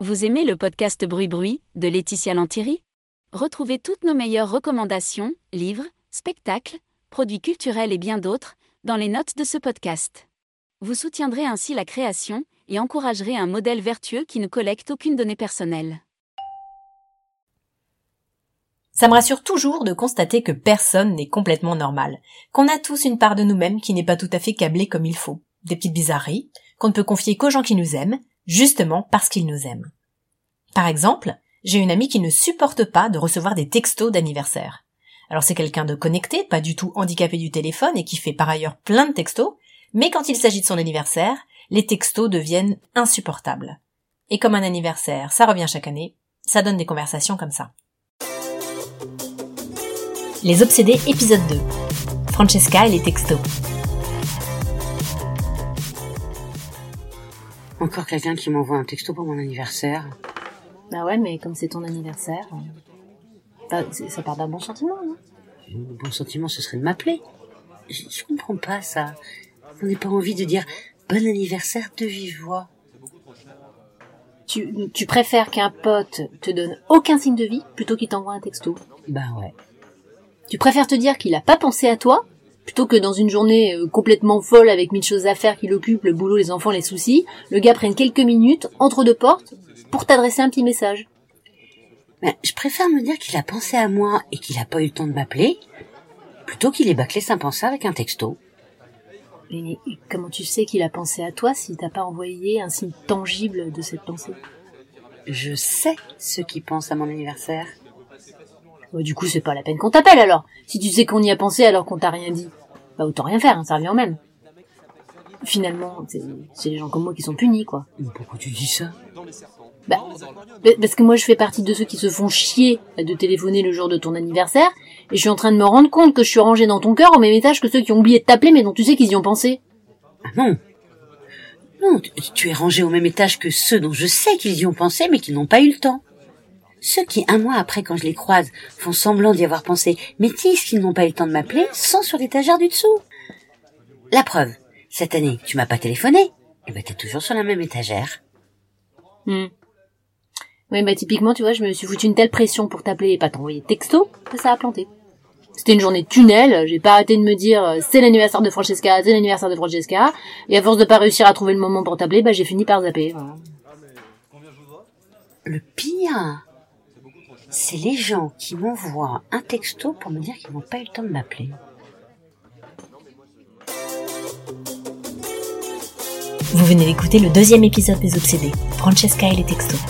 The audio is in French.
Vous aimez le podcast Bruit Bruit de Laetitia Lantieri Retrouvez toutes nos meilleures recommandations, livres, spectacles, produits culturels et bien d'autres dans les notes de ce podcast. Vous soutiendrez ainsi la création et encouragerez un modèle vertueux qui ne collecte aucune donnée personnelle. Ça me rassure toujours de constater que personne n'est complètement normal, qu'on a tous une part de nous-mêmes qui n'est pas tout à fait câblée comme il faut, des petites bizarreries, qu'on ne peut confier qu'aux gens qui nous aiment, justement parce qu'ils nous aiment. Par exemple, j'ai une amie qui ne supporte pas de recevoir des textos d'anniversaire. Alors c'est quelqu'un de connecté, pas du tout handicapé du téléphone et qui fait par ailleurs plein de textos, mais quand il s'agit de son anniversaire, les textos deviennent insupportables. Et comme un anniversaire, ça revient chaque année, ça donne des conversations comme ça. Les Obsédés épisode 2. Francesca et les textos. Encore quelqu'un qui m'envoie un texto pour mon anniversaire. Bah ouais, mais comme c'est ton anniversaire, bah, ça part d'un bon sentiment, non? Le bon sentiment, ce serait de m'appeler. Je, je comprends pas ça. On n'a pas envie de dire bon anniversaire de vive voix. Tu, tu préfères qu'un pote te donne aucun signe de vie plutôt qu'il t'envoie un texto? Bah ouais. Tu préfères te dire qu'il a pas pensé à toi plutôt que dans une journée euh, complètement folle avec mille choses à faire qui l'occupent, le boulot, les enfants, les soucis, le gars prenne quelques minutes entre deux portes pour t'adresser un petit message. Mais je préfère me dire qu'il a pensé à moi et qu'il a pas eu le temps de m'appeler plutôt qu'il ait bâclé sans penser avec un texto. Mais comment tu sais qu'il a pensé à toi s'il t'a pas envoyé un signe tangible de cette pensée? Je sais ce qui pense à mon anniversaire. Bah, du coup, c'est pas la peine qu'on t'appelle alors. Si tu sais qu'on y a pensé alors qu'on t'a rien dit, bah autant rien faire, hein, ça revient au même. Finalement, c'est les gens comme moi qui sont punis, quoi. pourquoi tu dis ça? Bah, parce que moi je fais partie de ceux qui se font chier de téléphoner le jour de ton anniversaire, et je suis en train de me rendre compte que je suis rangé dans ton cœur au même étage que ceux qui ont oublié de t'appeler mais dont tu sais qu'ils y ont pensé. Ah non. Non, tu es rangé au même étage que ceux dont je sais qu'ils y ont pensé mais qui n'ont pas eu le temps. Ceux qui, un mois après, quand je les croise, font semblant d'y avoir pensé, mais disent qu'ils n'ont pas eu le temps de m'appeler, sont sur l'étagère du dessous. La preuve, cette année, tu m'as pas téléphoné. Et eh ben, t'es toujours sur la même étagère. Hmm. Oui, bah typiquement, tu vois, je me suis foutu une telle pression pour t'appeler et pas t'envoyer texto que ça a planté. C'était une journée de tunnel, j'ai pas arrêté de me dire euh, c'est l'anniversaire de Francesca, c'est l'anniversaire de Francesca, et à force de pas réussir à trouver le moment pour t'appeler, bah j'ai fini par zapper. Le pire, c'est les gens qui m'envoient un texto pour me dire qu'ils n'ont pas eu le temps de m'appeler. Vous venez d'écouter le deuxième épisode des Obsédés, Francesca et les textos.